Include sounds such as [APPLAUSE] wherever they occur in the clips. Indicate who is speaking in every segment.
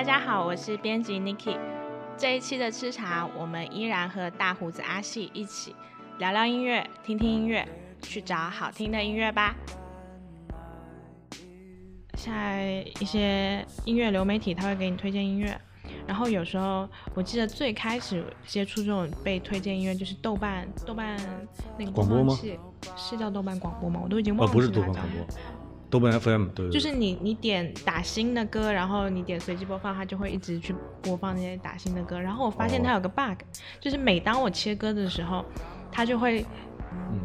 Speaker 1: 大家好，我是编辑 Niki。这一期的吃茶，我们依然和大胡子阿细一起聊聊音乐，听听音乐，去找好听的音乐吧。现在一些音乐流媒体，他会给你推荐音乐。然后有时候，我记得最开始接触这种被推荐音乐，就是豆瓣，豆瓣那个
Speaker 2: 广播吗？
Speaker 1: 是叫豆瓣广播吗？我都已经忘
Speaker 2: 了。不是豆瓣广播，豆瓣 FM 对。
Speaker 1: 就是你你点打新的歌，然后你点随机播放，它就会一直去播放那些打新的歌。然后我发现它有个 bug，就是每当我切歌的时候，它就会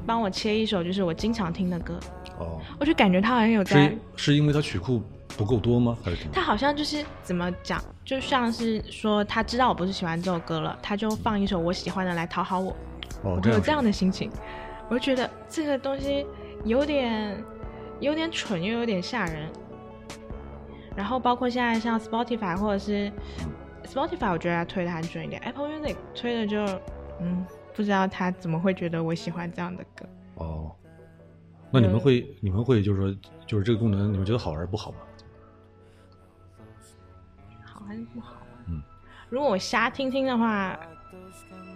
Speaker 1: 帮我切一首就是我经常听的歌。
Speaker 2: 哦。
Speaker 1: 我就感觉它好像有在。
Speaker 2: 是是因为它曲库。不够多吗？还是
Speaker 1: 它好像就是怎么讲，就像是说他知道我不是喜欢这首歌了，他就放一首我喜欢的来讨好我。
Speaker 2: 哦，
Speaker 1: 有这样的心情，我就觉得这个东西有点有点蠢，又有点吓人。然后包括现在像 Spotify 或者是 Spotify，我觉得他推的还准一点。Apple Music 推的就嗯，不知道他怎么会觉得我喜欢这样的歌。
Speaker 2: 哦，那你们会你们会就是说就是这个功能，你们觉得好还是不好吗？
Speaker 1: 好还是不好。嗯，如果我瞎听听的话，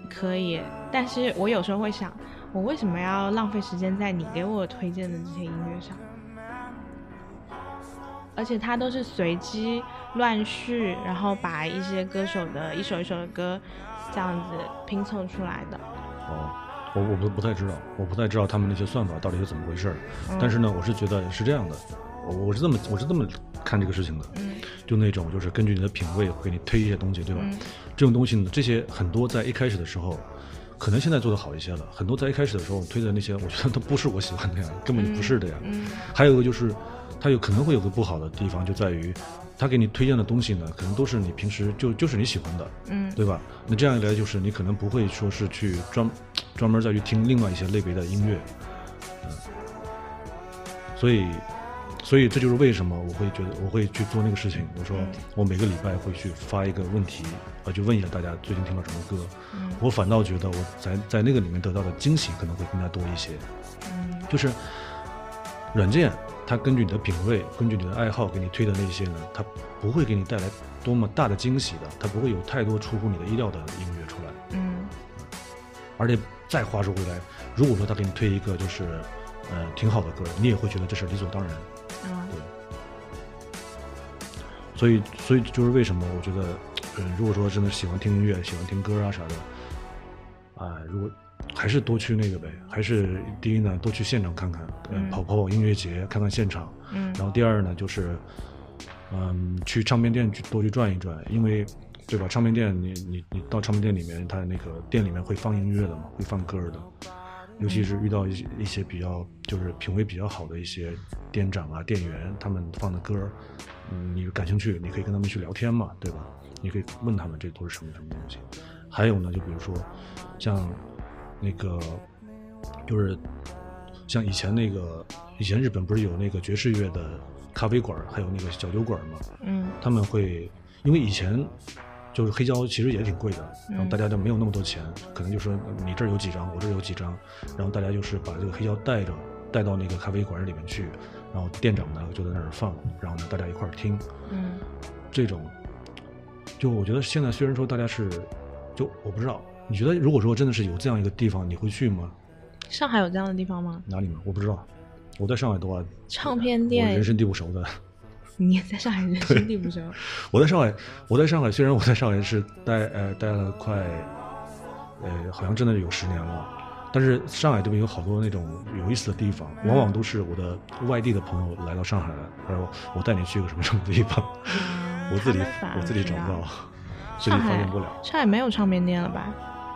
Speaker 1: 可以。但是我有时候会想，我为什么要浪费时间在你给我推荐的这些音乐上？而且它都是随机乱序，然后把一些歌手的一首一首的歌这样子拼凑出来的。
Speaker 2: 哦，我我不不太知道，我不太知道他们那些算法到底是怎么回事。但是呢，我是觉得是这样的，我我是这么我是这么。看这个事情的，就那种就是根据你的品味给你推一些东西，对吧？这种东西呢，这些很多在一开始的时候，可能现在做的好一些了。很多在一开始的时候推的那些，我觉得都不是我喜欢的呀，根本就不是的呀。还有一个就是，它有可能会有个不好的地方，就在于他给你推荐的东西呢，可能都是你平时就就是你喜欢的，嗯，对吧？那这样一来，就是你可能不会说是去专专门再去听另外一些类别的音乐，嗯，所以。所以这就是为什么我会觉得我会去做那个事情。我说我每个礼拜会去发一个问题，啊，去问一下大家最近听了什么歌。我反倒觉得我在在那个里面得到的惊喜可能会更加多一些。就是软件它根据你的品味、根据你的爱好给你推的那些呢，他不会给你带来多么大的惊喜的，他不会有太多出乎你的意料的音乐出来。嗯。而且再话说回来，如果说他给你推一个就是呃挺好的歌，你也会觉得这是理所当然。对，所以，所以就是为什么我觉得，嗯，如果说真的喜欢听音乐、喜欢听歌啊啥的，啊，如果还是多去那个呗，还是第一呢，多去现场看看，嗯，跑跑跑音乐节，看看现场，嗯，然后第二呢，就是，嗯，去唱片店去多去转一转，因为，对吧？唱片店，你你你到唱片店里面，它那个店里面会放音乐的嘛，会放歌的。尤其是遇到一些一些比较就是品味比较好的一些店长啊店员，他们放的歌，嗯，你感兴趣，你可以跟他们去聊天嘛，对吧？你可以问他们这都是什么什么东西。还有呢，就比如说像那个就是像以前那个以前日本不是有那个爵士乐的咖啡馆，还有那个小酒馆嘛？嗯，他们会因为以前。就是黑胶其实也挺贵的，然后大家就没有那么多钱，可能就说你这儿有几张，我这儿有几张，然后大家就是把这个黑胶带着带到那个咖啡馆里面去，然后店长呢就在那儿放，然后呢大家一块儿听，嗯，这种，就我觉得现在虽然说大家是，就我不知道，你觉得如果说真的是有这样一个地方，你会去吗？
Speaker 1: 上海有这样的地方吗？
Speaker 2: 哪里吗？我不知道，我在上海的话，
Speaker 1: 唱片店，
Speaker 2: 人生地不熟的。[LAUGHS]
Speaker 1: 你也在上海，人生地不熟。
Speaker 2: 我在上海，我在上海，虽然我在上海是待呃待了快，呃好像真的有十年了，但是上海这边有好多那种有意思的地方，往往都是我的外地的朋友来到上海了，他说我带你去个什么什么地方，我自己我自己找不到，自己发现不了。
Speaker 1: 上海没有唱片店了吧？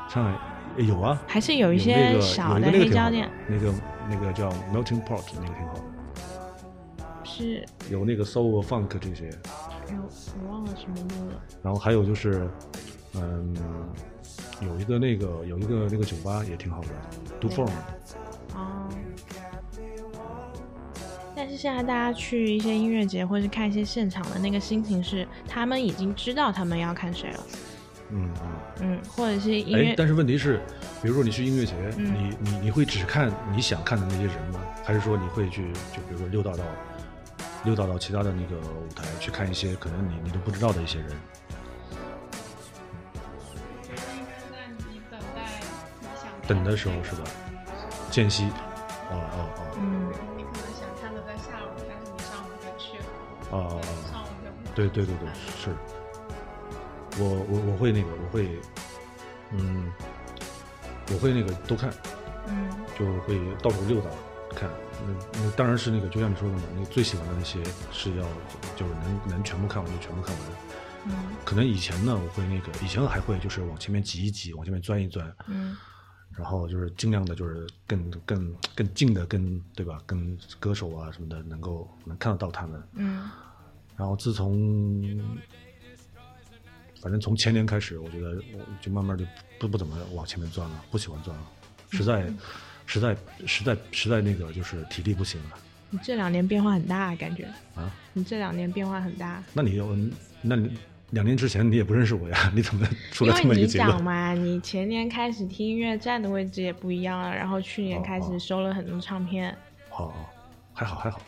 Speaker 2: 上海有啊，
Speaker 1: 还是有一些小的黑胶店，
Speaker 2: 那个那个叫 Melting Pot，那个挺好的。
Speaker 1: 是
Speaker 2: 有那个 soul funk 这些，
Speaker 1: 哎呦，我忘了什么路了。
Speaker 2: 然后还有就是，嗯，有一个那个有一个那个酒吧也挺好的，Do Form。
Speaker 1: 现在大家去一些音乐节或者是看一些现场的那个心情是，他们已经知道他们要看谁了。嗯嗯。嗯，或者是音乐。
Speaker 2: 但是问题是，比如说你去音乐节，你你你会只看你想看的那些人吗？还是说你会去就比如说溜达到？溜达到其他的那个舞台去看一些可能你你都不知道的一些人。
Speaker 3: 那你等待你想
Speaker 2: 等的时候是吧？间隙，哦哦
Speaker 1: 嗯，
Speaker 3: 了，
Speaker 2: 哦哦哦，
Speaker 3: 上午就不
Speaker 2: 对对对对，是。我我我会那个，我会，嗯，我会那个都看，
Speaker 1: 嗯
Speaker 2: 就会到处溜达看。那那当然是那个，就像你说的嘛，那最喜欢的那些是要就是能能全部看完就全部看完。
Speaker 1: 嗯
Speaker 2: 可能以前呢，我会那个以前还会就是往前面挤一挤，往前面钻一钻，
Speaker 1: 嗯
Speaker 2: 然后就是尽量的，就是更更更近的跟对吧，跟歌手啊什么的能够能看得到他们。
Speaker 1: 嗯
Speaker 2: 然后自从反正从前年开始，我觉得我就慢慢就不不怎么往前面钻了，不喜欢钻了，实在实在实在实在那个就是体力不行了
Speaker 1: 你这两年变化很大，感觉
Speaker 2: 啊。
Speaker 1: 你这两年变化很大。
Speaker 2: 那你有那你两年之前你也不认识我呀？你怎么出
Speaker 1: 因为你
Speaker 2: 了这么一个结论？
Speaker 1: 讲嘛，你前年开始听音乐站的位置也不一样了，然后去年开始收了很多唱片。
Speaker 2: 哦哦，还好还好，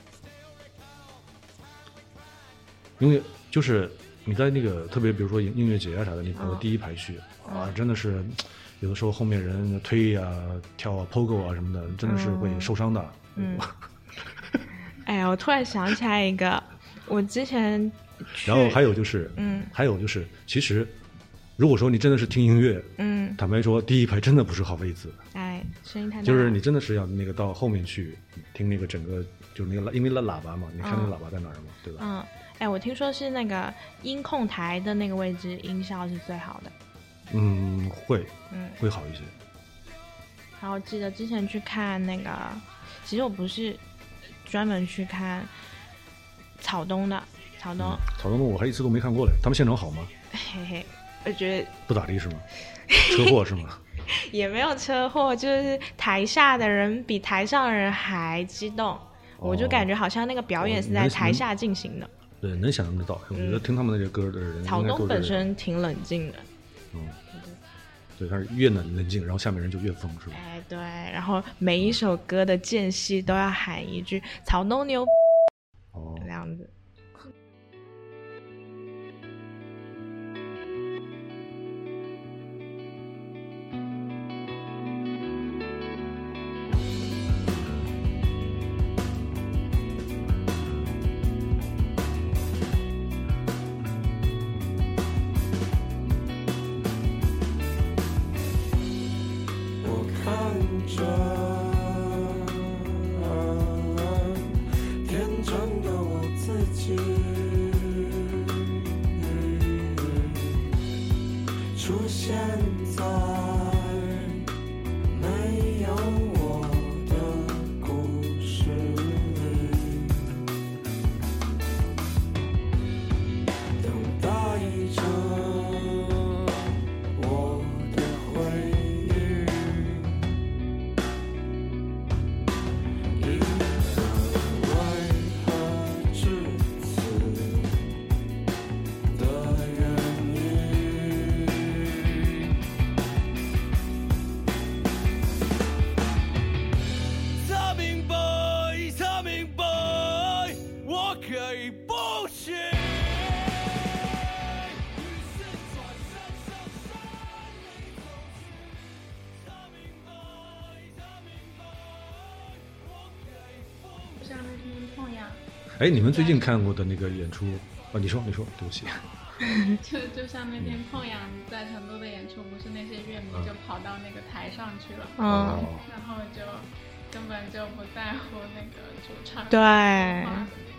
Speaker 2: 因为就是你在那个特别比如说音乐节啊啥的，你跑到
Speaker 1: 嗯
Speaker 2: 第一排去、啊，真的是有的时候后面人推啊、跳啊、pogo 啊什么的，真的是会受伤的。
Speaker 1: 嗯，[LAUGHS] 哎呀，我突然想起来一个，我之前去
Speaker 2: 然后还有就是，
Speaker 1: 嗯
Speaker 2: 还有就是，其实如果说你真的是听音乐，
Speaker 1: 嗯，
Speaker 2: 坦白说，第一排真的不是好位置，
Speaker 1: 哎，声音太大，
Speaker 2: 就是你真的是要那个到后面去听那个整个，就是那个喇，因为那喇叭嘛，你看那
Speaker 1: 嗯
Speaker 2: 个喇叭在哪儿嘛，对吧？
Speaker 1: 嗯，哎，我听说是那个音控台的那个位置音效是最好的。
Speaker 2: 嗯，会
Speaker 1: 嗯，
Speaker 2: 会好一些。
Speaker 1: 然后记得之前去看那个，其实我不是专门去看草东的，草东，
Speaker 2: 草东东我还一次都没看过嘞，他们现场好吗？
Speaker 1: 嘿嘿，我觉得
Speaker 2: 不咋地是吗？车祸是吗？[LAUGHS]
Speaker 1: 也没有车祸，就是台下的人比台上的人还激动，我就感觉好像那个表演是在台下进行的。
Speaker 2: 对，能想象得到。我觉得听他们那些歌的人，
Speaker 1: 草东本身挺冷静的，
Speaker 2: 嗯，对，他是越冷冷静，然后下面人就越疯，是吧？
Speaker 1: 哎对，然后每一首歌的间隙都要喊一句“草东牛
Speaker 2: 哦”
Speaker 1: 这，样子。
Speaker 2: 哎，你们最近看过的那个演出啊？你说，你说，对不起。[LAUGHS]
Speaker 3: 就就像那天痛痒在成都的演出，不是那些乐迷就跑到那个台上去了，
Speaker 1: 嗯，
Speaker 2: 哦
Speaker 3: 然后就根本就不在乎那个主唱
Speaker 1: 对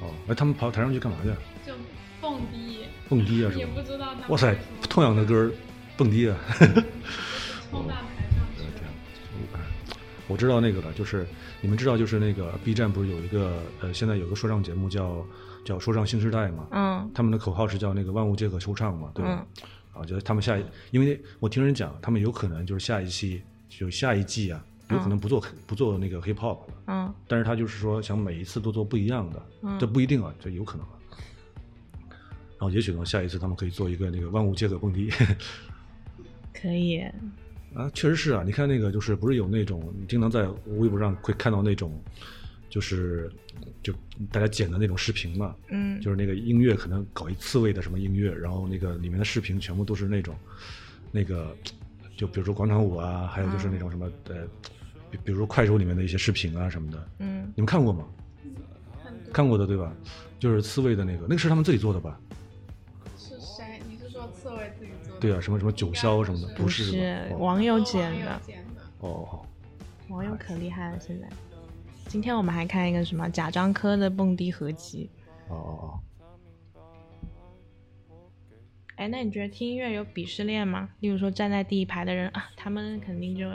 Speaker 2: 哦，哎，他们跑台上去干嘛去？
Speaker 3: 就蹦迪，
Speaker 2: 蹦迪啊，是
Speaker 3: 也？不知道
Speaker 2: 哇塞痛痒的歌儿蹦迪啊！
Speaker 3: 冲到台上去了。
Speaker 2: 我知道那个了，就是你们知道，就是那个 B 站不是有一个呃，现在有个说唱节目叫叫说唱新时代嘛？
Speaker 1: 嗯
Speaker 2: 他们的口号是叫那个万物皆可说唱嘛，对吧？
Speaker 1: 嗯
Speaker 2: 啊，就是他们下一，因为我听人讲，他们有可能就是下一期就下一季啊，有可能不做、不做那个 hip hop 了，
Speaker 1: 嗯
Speaker 2: 但是他就是说想每一次都做不一样的，
Speaker 1: 嗯
Speaker 2: 这不一定啊，这有可能啊。然后也许呢，下一次他们可以做一个那个万物皆可蹦迪。[LAUGHS]
Speaker 1: 可以，
Speaker 2: 啊，确实是啊，你看那个就是不是有那种，你经常在微博上会看到那种，就是就大家剪的那种视频嘛，
Speaker 1: 嗯，
Speaker 2: 就是那个音乐可能搞一刺猬的什么音乐，然后那个里面的视频全部都是那种那个就比如说广场舞啊，还有就是那种什么呃，比比如说快手里面的一些视频啊什么的，
Speaker 1: 嗯，
Speaker 2: 你们看过吗？
Speaker 3: 看过
Speaker 2: 看过的对吧？就是刺猬的那个，那个是他们自己做的吧？对啊，什么什么九霄什么的，
Speaker 1: 不
Speaker 2: 是吧
Speaker 1: 是
Speaker 2: 哦
Speaker 1: 网友
Speaker 3: 哦
Speaker 1: 剪的，
Speaker 2: 哦哦，
Speaker 1: 网友可厉害了，现在。今天我们还看一个什么贾樟柯的蹦迪合集。
Speaker 2: 哦哦哦
Speaker 1: 哎，那你觉得听音乐有鄙视链吗？例如说站在第一排的人啊，他们肯定就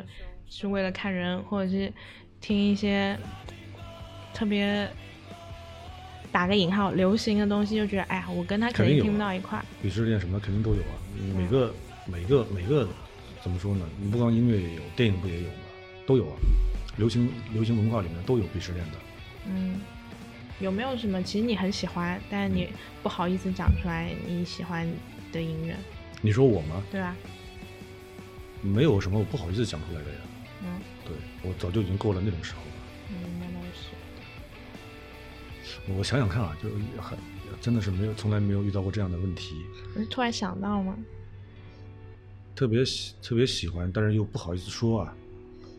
Speaker 1: 是为了看人，或者是听一些特别打个引号流行的东西，就觉得哎呀，我跟他肯
Speaker 2: 肯定
Speaker 1: 听不到一块儿。
Speaker 2: 鄙视链什么的肯定都有啊，每个每个每个怎么说呢？你不光音乐也有，电影不也有吗？都有啊，流行流行文化里面都有鄙视链的。
Speaker 1: 嗯，有没有什么其实你很喜欢，但是你不好意思讲出来你喜欢的音乐，
Speaker 2: 你说我吗？
Speaker 1: 对吧？
Speaker 2: 没有什么我不好意思讲出来的呀。
Speaker 1: 嗯
Speaker 2: 对我早就已经过了那种时候了。
Speaker 1: 嗯。
Speaker 2: 我想想看啊，就很真的是没有从来没有遇到过这样的问题，
Speaker 1: 我是突然想到吗？
Speaker 2: 特别喜特别喜欢，但是又不好意思说啊。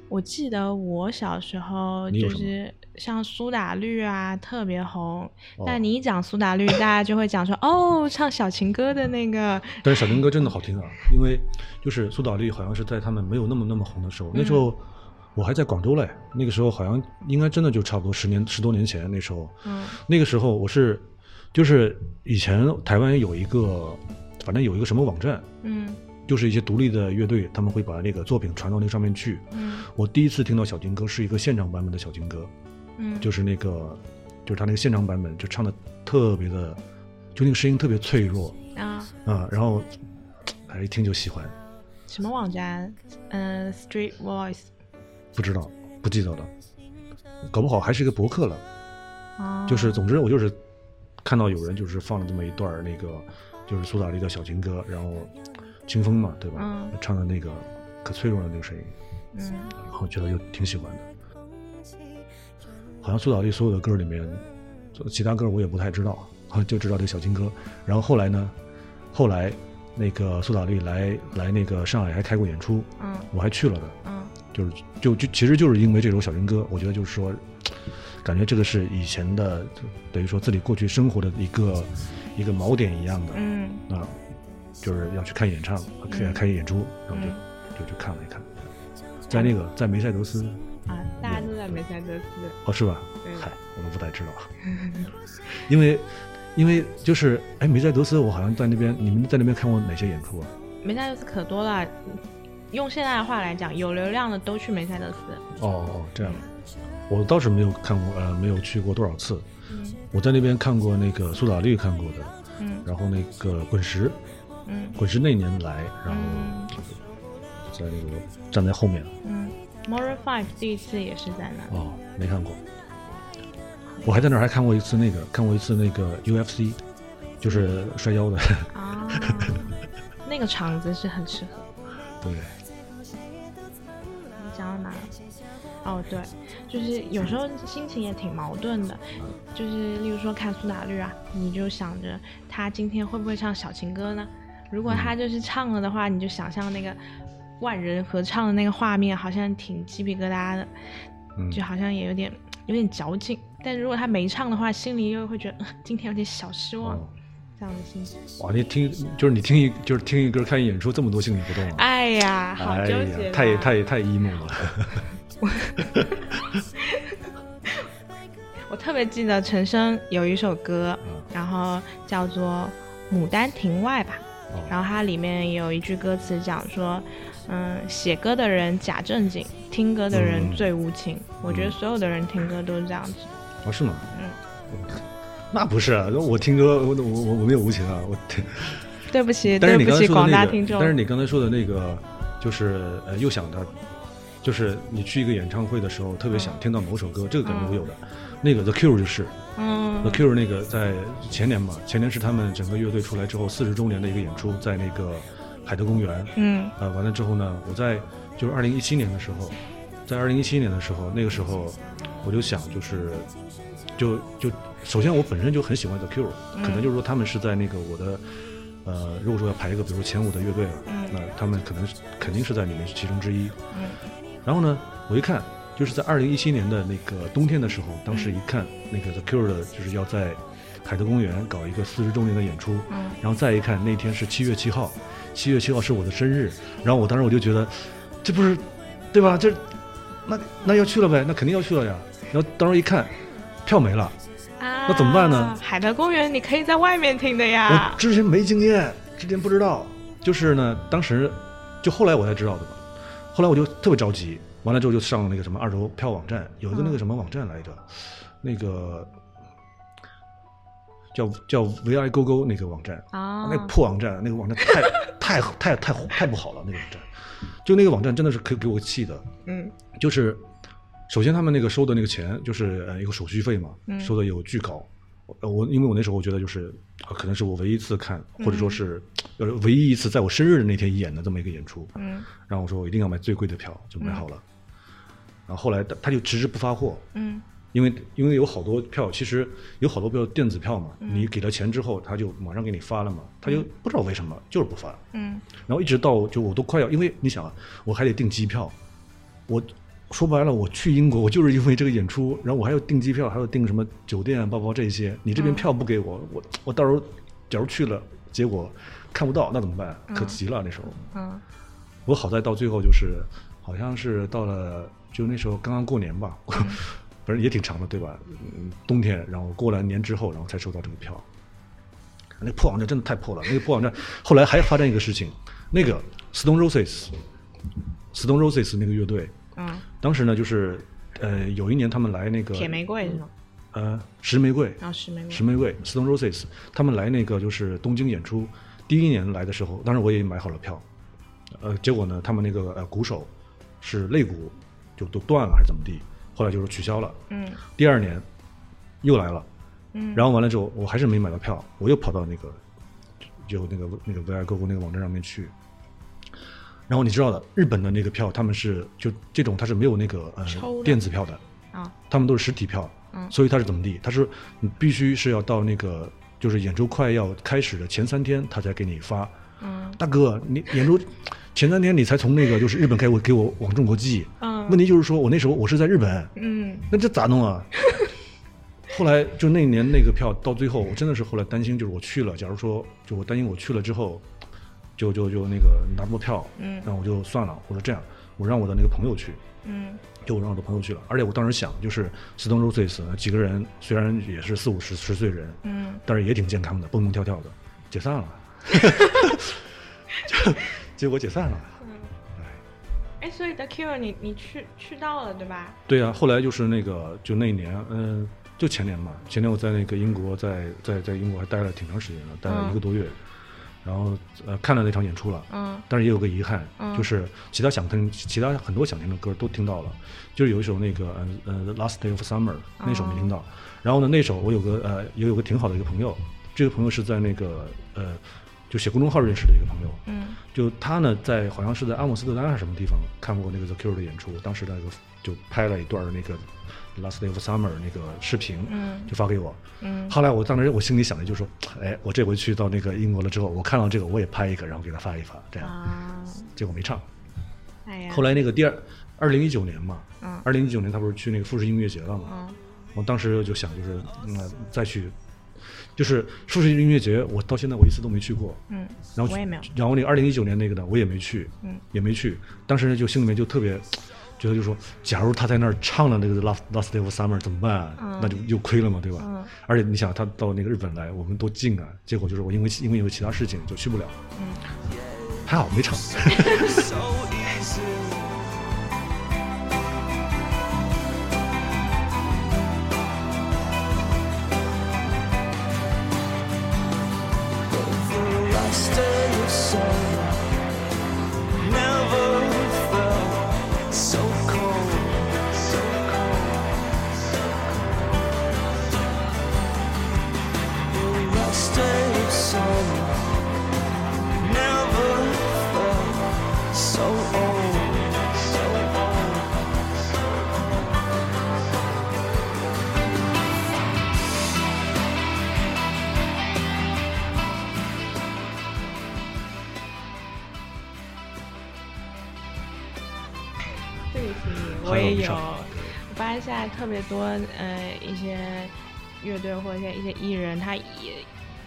Speaker 1: 我记得我小时候就是像苏打绿啊特别红，
Speaker 2: 哦
Speaker 1: 但你一讲苏打绿，大家就会讲说哦，唱小情歌的那个，
Speaker 2: 但是小情歌真的好听啊，因为就是苏打绿好像是在他们没有那么那么红的时候，那时候我还在广州嘞，那个时候好像应该真的就差不多十年十多年前那时候，
Speaker 1: 嗯
Speaker 2: 那个时候我是就是以前台湾有一个反正有一个什么网站，
Speaker 1: 嗯
Speaker 2: 就是一些独立的乐队，他们会把那个作品传到那个上面去。
Speaker 1: 嗯
Speaker 2: 我第一次听到小金歌是一个现场版本的小金歌，
Speaker 1: 嗯，
Speaker 2: 就是那个就是他那个现场版本就唱的特别的，就那个声音特别脆弱
Speaker 1: 啊
Speaker 2: 啊、然后哎一听就喜欢。
Speaker 1: 什么网站？嗯、s t r e e t Voice
Speaker 2: 不知道，不记得了，搞不好还是一个博客了。
Speaker 1: 啊，
Speaker 2: 就是总之我就是看到有人就是放了这么一段儿那个就是苏打绿的小情歌，然后清风嘛，对吧？
Speaker 1: 嗯
Speaker 2: 唱的那个可脆弱的那个声音，
Speaker 1: 嗯
Speaker 2: 然后觉得又挺喜欢的。好像苏打绿所有的歌里面，其他歌我也不太知道，就知道这个小情歌。然后后来呢，后来那个苏打绿来来那个上海还开过演出，
Speaker 1: 嗯
Speaker 2: 我还去了的。
Speaker 1: 嗯
Speaker 2: 就是就就其实就是因为这首小情歌，我觉得就是说，感觉这个是以前的，就等于说自己过去生活的一个一个锚点一样的
Speaker 1: 嗯
Speaker 2: 啊，就是要去看演唱，看看演出，然后就
Speaker 1: 嗯
Speaker 2: 就去看了一看，在那个在梅赛德斯
Speaker 1: 啊，大家都在梅赛德斯。
Speaker 2: 哦是吧？
Speaker 1: 对
Speaker 2: 嗨，我都不太知道，[LAUGHS] 因为因为就是哎梅赛德斯，我好像在那边，你们在那边看过哪些演出啊？
Speaker 1: 梅赛德斯可多了，用现在的话来讲，有流量的都去梅赛德斯。
Speaker 2: 哦哦这样，我倒是没有看过，呃，没有去过多少次。
Speaker 1: 嗯
Speaker 2: 我在那边看过那个苏打绿看过的，
Speaker 1: 嗯
Speaker 2: 然后那个滚石，
Speaker 1: 嗯
Speaker 2: 滚石那年来，然后
Speaker 1: 嗯
Speaker 2: 在那个站在后面，
Speaker 1: 嗯，Maroon Five 第一次也是在那。
Speaker 2: 哦，没看过。我还在那儿还看过一次那个，看过一次那个 UFC，就是摔跤的，
Speaker 1: 啊，[LAUGHS] 那个场子是很适合。
Speaker 2: 对，
Speaker 1: 你讲到哪了？哦，对，就是有时候心情也挺矛盾的，就是例如说看苏打绿啊，你就想着他今天会不会唱小情歌呢？如果他就是唱了的话，你就想象那个万人合唱的那个画面，好像挺鸡皮疙瘩的，
Speaker 2: 嗯，
Speaker 1: 就好像也有点有点矫情。但如果他没唱的话，心里又会觉得、呃 [LAUGHS] 今天有点小失望，
Speaker 2: 哦，
Speaker 1: 这样的心情。
Speaker 2: 哇，你听就是你听一就是听一歌看一演出，这么多心理活动啊！
Speaker 1: 哎呀，好
Speaker 2: 哎
Speaker 1: 纠结、
Speaker 2: 呀，太太太 emo 了。[LAUGHS]
Speaker 1: 我特别记得陈升有一首歌，
Speaker 2: 嗯
Speaker 1: 然后叫做《牡丹亭外》吧，
Speaker 2: 哦
Speaker 1: 然后它里面有一句歌词讲说，嗯，写歌的人假正经，听歌的人
Speaker 2: 嗯
Speaker 1: 最无情。我觉得所有的人听歌都是这样子。
Speaker 2: 哦，是吗？
Speaker 1: 嗯，
Speaker 2: 那不是啊，我听歌，我我我我没有无情啊，我听。[LAUGHS]
Speaker 1: 对不起，
Speaker 2: 但是你刚才
Speaker 1: 对不起广
Speaker 2: 说的那个，
Speaker 1: 大听众。
Speaker 2: 但是你刚才说的那个，就是呃，又想到，就是你去一个演唱会的时候，特别想听到某首歌，这个感觉我有的。那个 The Cure 就是、
Speaker 1: 嗯
Speaker 2: The Cure 那个在前年嘛，前年是他们整个乐队出来之后四十周年的一个演出，在那个海德公园。
Speaker 1: 嗯
Speaker 2: 呃，完了之后呢，我在就是二零一七年的时候，在二零一七年的时候，那个时候我就想，就是就就首先我本身就很喜欢 The Cure，、可能就是说他们是在那个我的呃，如果说要排一个比如说前五的乐队了，那他们可能是肯定是在里面其中之一。然后呢，我一看，就是在二零一七年的那个冬天的时候，当时一看那个 The Cure 的，就是要在海德公园搞一个四十周年的演出，然后再一看那天是七月七号，七月七号是我的生日，然后我当时我就觉得，这不是，对吧？这那那要去了呗，那肯定要去了呀。然后当时一看，票没了，
Speaker 1: 啊，
Speaker 2: 那怎么办呢？
Speaker 1: 海德公园你可以在外面听的呀。我。
Speaker 2: 之前没经验，之前不知道，就是呢，当时就后来我才知道的嘛。后来我就特别着急，完了之后就上那个什么二手票网站，有一个那个什么网站来着，那个叫叫 VI 勾勾那个网站，
Speaker 1: 啊，
Speaker 2: 那个破网站，那个网站太太太太太不好了，那个网站，就那个网站真的是可以给我气的，
Speaker 1: 嗯。
Speaker 2: 就是首先他们那个收的那个钱就是呃一个手续费嘛，
Speaker 1: 嗯。
Speaker 2: 收的有巨高。呃，我因为我那时候我觉得就是，呃可能是我唯一一次看，或者说是呃唯一一次在我生日的那天演的这么一个演出，
Speaker 1: 嗯。
Speaker 2: 然后我说我一定要买最贵的票，就买好了。然后后来他他就迟迟不发货，
Speaker 1: 嗯。
Speaker 2: 因为因为有好多票，其实有好多票电子票嘛，
Speaker 1: 嗯。
Speaker 2: 你给了钱之后，他就马上给你发了嘛，他就不知道为什么就是不发，
Speaker 1: 嗯。
Speaker 2: 然后一直到就我都快要，因为你想啊，我还得订机票，我说白了，我去英国，我就是因为这个演出，然后我还要订机票，还要订什么酒店啊、包括这些，你这边票不给我，我我到时候假如去了，结果看不到，那怎么办？可急了那时候。
Speaker 1: 嗯
Speaker 2: 我好在到最后就是，好像是到了就那时候刚刚过年吧，[LAUGHS] 反正也挺长的，对吧？嗯，冬天，然后过了年之后，然后才收到这个票。那个破网站真的太破了。那个破网站后来还发生一个事情，那个 Stone Roses，Stone Roses 那个乐队，
Speaker 1: 嗯，
Speaker 2: 当时呢就是呃有一年他们来那个
Speaker 1: 铁玫瑰是吗？
Speaker 2: 呃石玫瑰，
Speaker 1: 然后石玫瑰。
Speaker 2: 石玫瑰 Stone Roses，他们来那个就是东京演出，第一年来的时候，当时我也买好了票，呃，结果呢，他们那个呃鼓手是肋骨就都断了还是怎么地，后来就是取消了。
Speaker 1: 嗯
Speaker 2: 第二年又来了，
Speaker 1: 嗯
Speaker 2: 然后完了之后，我还是没买到票，我又跑到那个就那个那个 VI 购物那个网站上面去。然后你知道的，日本的那个票，他们是就这种，它是没有那个呃电子票的，
Speaker 1: 啊。
Speaker 2: 他们都是实体票，
Speaker 1: 嗯。
Speaker 2: 所以他是怎么地？他是你必须是要到那个就是演出快要开始的前三天，他才给你发。
Speaker 1: 嗯。
Speaker 2: 大哥，你演出前三天你才从那个就是日本开我给我往中国寄，
Speaker 1: 嗯。
Speaker 2: 问题就是说我那时候我是在日本，
Speaker 1: 嗯。
Speaker 2: 那这咋弄啊？[LAUGHS] 后来就那一年那个票到最后，我真的是后来担心，就是我去了，假如说就我担心我去了之后，就就就那个拿不到票，
Speaker 1: 嗯。
Speaker 2: 那我就算了，我说这样，我让我的那个朋友去，
Speaker 1: 嗯。
Speaker 2: 就我让我的朋友去了，而且我当时想，就是 Stone Roses 几个人虽然也是四五十十岁人，
Speaker 1: 嗯。
Speaker 2: 但是也挺健康的，蹦蹦跳跳的，解散了，[LAUGHS] 就结果解散了。
Speaker 1: 哎，所以 The Cure 你你去去到了对吧？
Speaker 2: 对啊，后来就是那个就那一年，嗯、就前年嘛，前年我在那个英国在在在英国还待了挺长时间的，待了一个多月，然后呃看了那场演出了，
Speaker 1: 嗯。
Speaker 2: 但是也有个遗憾，
Speaker 1: 嗯。
Speaker 2: 就是其他想听，其他很多想听的歌都听到了，就是有一首那个呃呃 Last Day of Summer 那首没听到，然后呢那首我有个呃也有个挺好的一个朋友，这个朋友是在那个呃就写公众号认识的一个朋友，
Speaker 1: 嗯。
Speaker 2: 就他呢在好像是在阿姆斯特丹还是什么地方看过那个 The Cure 的演出，当时那个就拍了一段那个 Last Day of Summer 那个视频，
Speaker 1: 嗯
Speaker 2: 就发给我。
Speaker 1: 嗯
Speaker 2: 后来我当时我心里想的就是说，哎，我这回去到那个英国了之后，我看到这个我也拍一个，然后给他发一发，这样。
Speaker 1: 啊，
Speaker 2: 结果没唱。
Speaker 1: 哎呀，
Speaker 2: 后来那个第二，二零一九年嘛，
Speaker 1: 嗯
Speaker 2: 二零一九年他不是去那个富士音乐节了嘛？
Speaker 1: 嗯
Speaker 2: 我当时就想，就是嗯、再去，就是富士音乐节，我到现在我一次都没去过。
Speaker 1: 嗯，
Speaker 2: 然后
Speaker 1: 我也没有
Speaker 2: 然后那个二零一九年那个呢，我也没去，
Speaker 1: 嗯，
Speaker 2: 也没去。当时呢，就心里面就特别觉得，就说，假如他在那儿唱了那个 Last Last Day of Summer 怎么办啊？
Speaker 1: 嗯
Speaker 2: 那就又亏了嘛，对吧？
Speaker 1: 嗯
Speaker 2: 而且你想，他到那个日本来，我们多近啊！结果就是我因为因为有其他事情就去不了。
Speaker 1: 嗯，
Speaker 2: 还好没唱。[LAUGHS]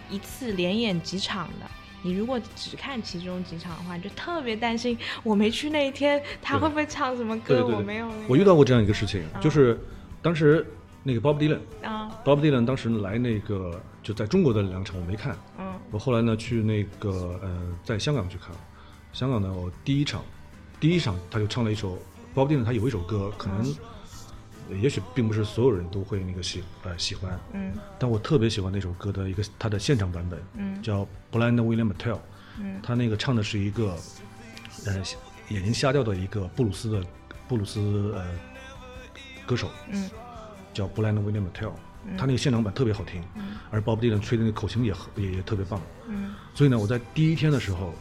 Speaker 1: 一次连演几场的。你如果只看其中几场的话，你就特别担心，我没去那一天，他会不会唱什么歌？
Speaker 2: 对对对
Speaker 1: 我没有、那个。
Speaker 2: 我遇到过这样一个事情，就是当时那个 Bob Dylan。
Speaker 1: 啊
Speaker 2: ，Bob Dylan 当时来那个就在中国的两场我没看，
Speaker 1: 嗯
Speaker 2: 我后来呢去那个呃在香港去看，香港呢我第一场，第一场他就唱了一首 Bob Dylan 他有一首歌，可能、呃也许并不是所有人都会那个喜呃喜欢，
Speaker 1: 嗯。
Speaker 2: 但我特别喜欢那首歌的一个它的现场版本，
Speaker 1: 嗯。
Speaker 2: 叫 Blind William Tell，
Speaker 1: 嗯。
Speaker 2: 他那个唱的是一个呃眼睛瞎掉的一个布鲁斯的布鲁斯呃歌手，
Speaker 1: 嗯。
Speaker 2: 叫 Blind William Tell，、他那个现场版特别好听，而 Bob Dylan 吹的那个口型也很也也特别棒，
Speaker 1: 嗯。
Speaker 2: 所以呢，我在第一天的时候，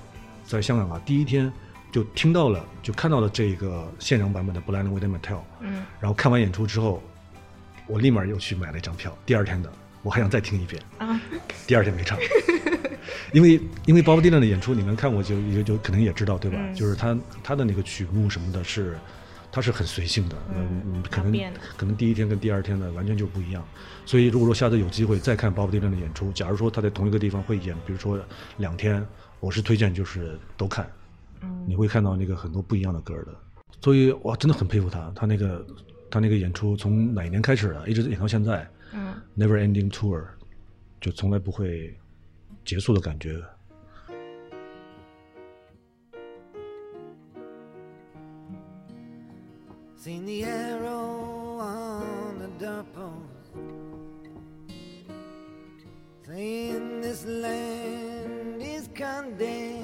Speaker 2: 在香港啊，第一天就听到了，就看到了这个现场版本的 Blind
Speaker 1: 嗯。
Speaker 2: 然后看完演出之后，我立马又去买了一张票，第二天的，我还想再听一遍，
Speaker 1: 啊。
Speaker 2: 第二天没唱，[LAUGHS] 因为因为 Bob Dylan 的演出，你们看过就也就可能也知道对吧？
Speaker 1: 嗯。
Speaker 2: 就是他他的那个曲目什么的是，他是很随性的，
Speaker 1: 嗯
Speaker 2: 嗯，可能可能第一天跟第二天的完全就不一样。所以如果说下次有机会再看 Bob Dylan 的演出，假如说他在同一个地方会演，比如说两天，我是推荐就是都看，
Speaker 1: 嗯
Speaker 2: 你会看到那个很多不一样的歌的。所以哇，真的很佩服他，他那个他那个演出从哪一年开始的，一直演到现在。
Speaker 1: 嗯
Speaker 2: Never Ending Tour，就从来不会结束的感觉。
Speaker 4: Seen the arrow on the doorpost saying this land is condemned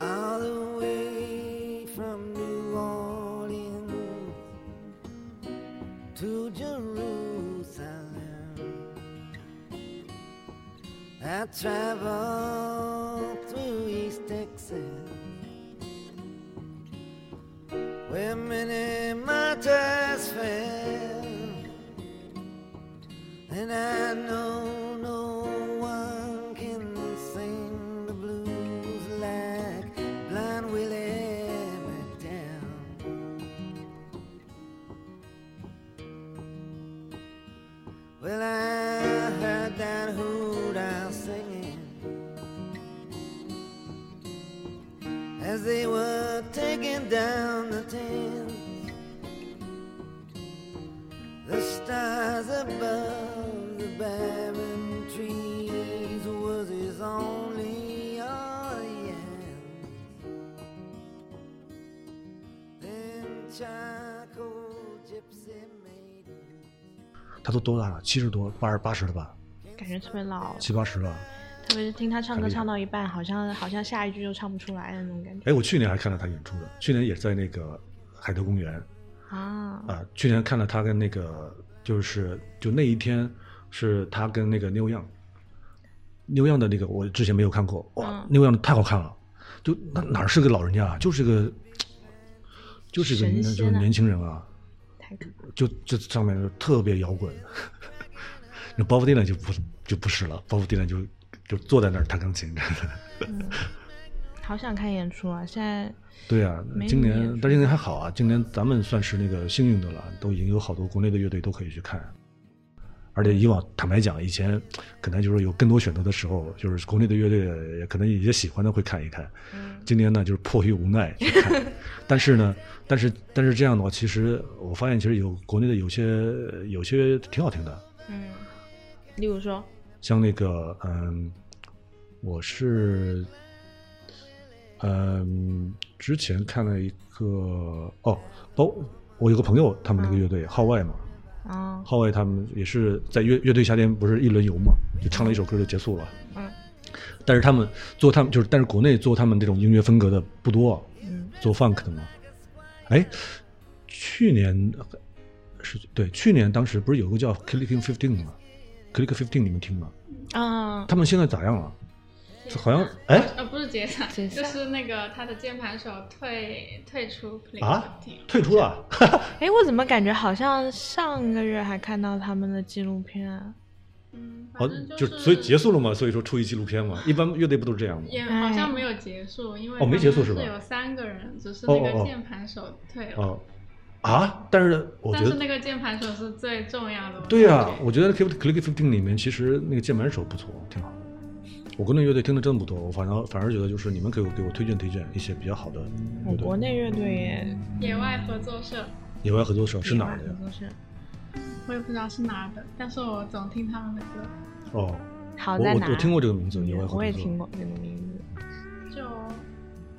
Speaker 4: all the way from New Orleans to Jerusalem. I traveled through East Texas where many martyrs fell. And I know
Speaker 2: 都多大了？七十多，八十八十了吧？
Speaker 1: 感觉特别老，
Speaker 2: 七八十了。
Speaker 1: 特别是听他唱歌唱到一半，好像好像下一句就唱不出来的那种感觉
Speaker 2: 哎，我去年还看了他演出的，去年也在那个海德公园
Speaker 1: 啊。
Speaker 2: 啊、去年看了他跟那个就是就那一天是他跟那个 New Young。New Young 的那个我之前没有看过，哇、
Speaker 1: 嗯
Speaker 2: n e w Young 太好看了，就那哪儿是个老人家啊，就是个就是个
Speaker 1: 啊
Speaker 2: 就是年轻人啊，
Speaker 1: 太可怕了
Speaker 2: 就这上面就特别摇滚。[LAUGHS] 那 Bob Dylan 就不就不是了，Bob Dylan 就就坐在那儿弹钢琴。
Speaker 1: 好想看演出啊！现在
Speaker 2: 对啊，今年但今年还好啊，今年咱们算是那个幸运的了，都已经有好多国内的乐队都可以去看。而且以往坦白讲，以前可能就是有更多选择的时候，就是国内的乐队也可能也喜欢的会看一看。今年呢，就是迫于无奈去看。[LAUGHS] 但是呢，但是但是这样的话，其实我发现其实有国内的有些有些挺好听的，
Speaker 1: 嗯，例如说，
Speaker 2: 像那个嗯，我是嗯之前看了一个哦，包我有个朋友他们那个乐队号外嘛，
Speaker 1: 啊，
Speaker 2: 号外他们也是在乐乐队夏天不是一轮游嘛，就唱了一首歌就结束了。
Speaker 1: 嗯
Speaker 2: 但是他们做他们就是，但是国内做他们这种音乐风格的不多，
Speaker 1: 嗯
Speaker 2: 做 funk 的嘛。哎，去年是对，去年当时不是有个叫 Clicking Fifteen 吗？Click Fifteen 你们听吗？
Speaker 1: 啊，
Speaker 2: 他们现在咋样了？好像哎
Speaker 3: 呃，不是解散，
Speaker 1: 解散
Speaker 3: 就是那个他的键盘手退退出
Speaker 2: 啊退出了。[LAUGHS]
Speaker 1: 哎，我怎么感觉好像上个月还看到他们的纪录片啊？
Speaker 3: 嗯，
Speaker 2: 好
Speaker 3: 反正，
Speaker 2: 就
Speaker 3: 就是
Speaker 2: 所以结束了嘛，所以说出一纪录片嘛，一般乐队不都是这样吗？
Speaker 3: 也好像没有结束，因为
Speaker 2: 哦没结束是吧
Speaker 3: 是有三个人，只是那个键盘手退了。
Speaker 2: 哦，啊，但是我觉得，
Speaker 3: 但是那个键盘手是最重要的。
Speaker 2: 对呀、
Speaker 3: 感觉
Speaker 2: 我觉得 Click Click Fifteen 里面其实那个键盘手不错，挺好。我国内乐队听的真不多，我反正反而觉得就是你们可以给我推荐推荐一些比较好的
Speaker 1: 我。国内乐队也
Speaker 3: 野外合作社，
Speaker 2: 野外合作社是哪儿的呀？
Speaker 1: 合作社
Speaker 3: 我也不知道是哪儿的，但是我总听他们的歌，
Speaker 2: 哦，
Speaker 1: 好在哪？
Speaker 2: 我我我听过这个名字，野外合作社。
Speaker 1: 我也听过这个名字。
Speaker 3: 就